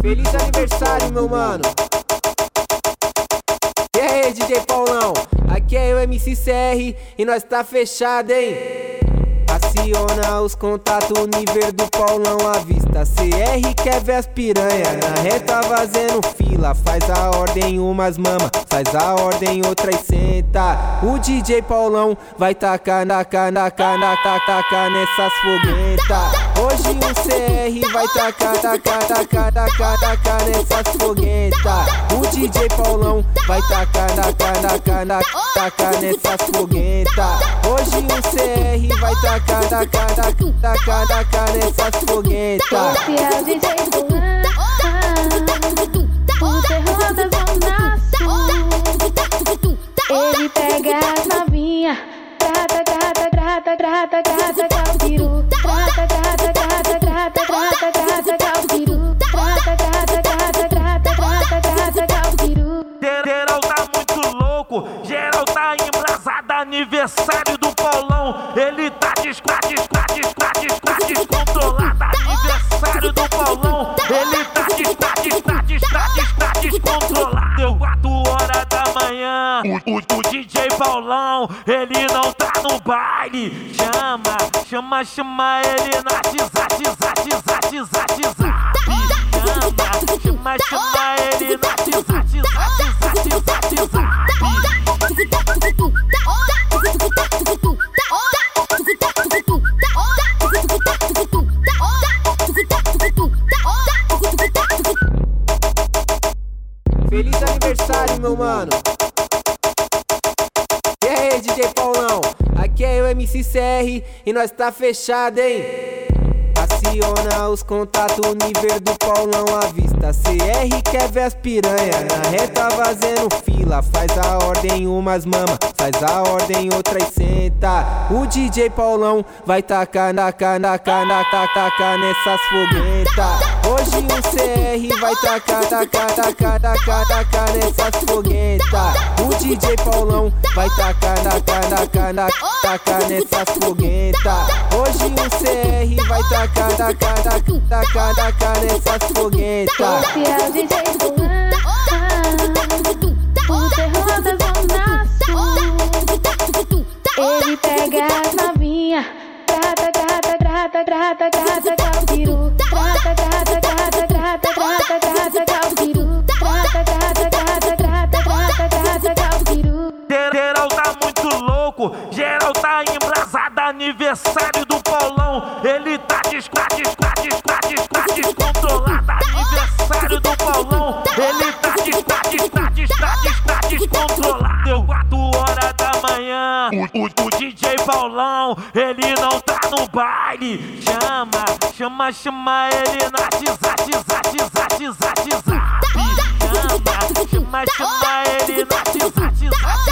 Feliz aniversário, meu mano. E aí, DJ Paulão? Aqui é o MCCR e nós tá fechado, hein? Aciona os contatos, nível do Paulão à vista. CR quer ver as piranha, na reta fazendo fila. Faz a ordem, umas mama, faz a ordem, outras senta. O DJ Paulão vai tacar, tacar, tacar, tacar, tacar nessas foguetas. Hoje o CR vai tacar, tacar, tacar, tacar, tacar nessas foguetas. O DJ Paulão vai tacar, tacar, tacar, tacar nessas foguetas. CR vai tacar, tacar, tacar, tacar, tacar nessas foguetas. É da zona sul. Ele pega as novinhas, grata, grata, grata, grata, grata, calpiru. Grata, grata, grata, grata, grata, grata, calpiru. Grata, grata, grata, grata, grata, grata, calpiru. Geral tá muito louco, geral tá embrasado. Aniversário Aniversário do Paulão, ele tá descla, descla, descla, descla, descontrolado. 4 horas da manhã, o, o, o DJ Paulão, ele não tá no baile. Chama, chama, chama ele na WhatsApp, WhatsApp, WhatsApp, WhatsApp. Chama, chama, chama ele na WhatsApp, WhatsApp, WhatsApp, WhatsApp. Feliz aniversário, meu mano. E aí, DJ Paulão? Aqui é o MCCR e nós tá fechado, hein? Aciona os contatos, nível do Paulão à vista. CR quer ver as piranha, na reta fazendo fila. Faz a ordem, umas mama, faz a ordem, outras senta. O DJ Paulão vai tacar, tacar, tacar, tacar, tacar nessas foguetas. Hoje o CR vai tacar, tacar, tacar, tacar, tacar nessas foguetas. O DJ Paulão vai tacar, tacar, tacar, tacar, tacar nessas foguetas. Hoje o CR vai tacar, tacar, tacar, tacar, nessas foguetas. Esse DJ Paulão, calpiru. Geral tá muito louco, geral tá embrasado. Aniversário do Paulão, ele tá descla, descla, descla, o, o, o DJ Paulão, ele não tá no baile. Chama, chama, chama ele na WhatsApp, WhatsApp, WhatsApp, WhatsApp. Chama, chama, chama ele na.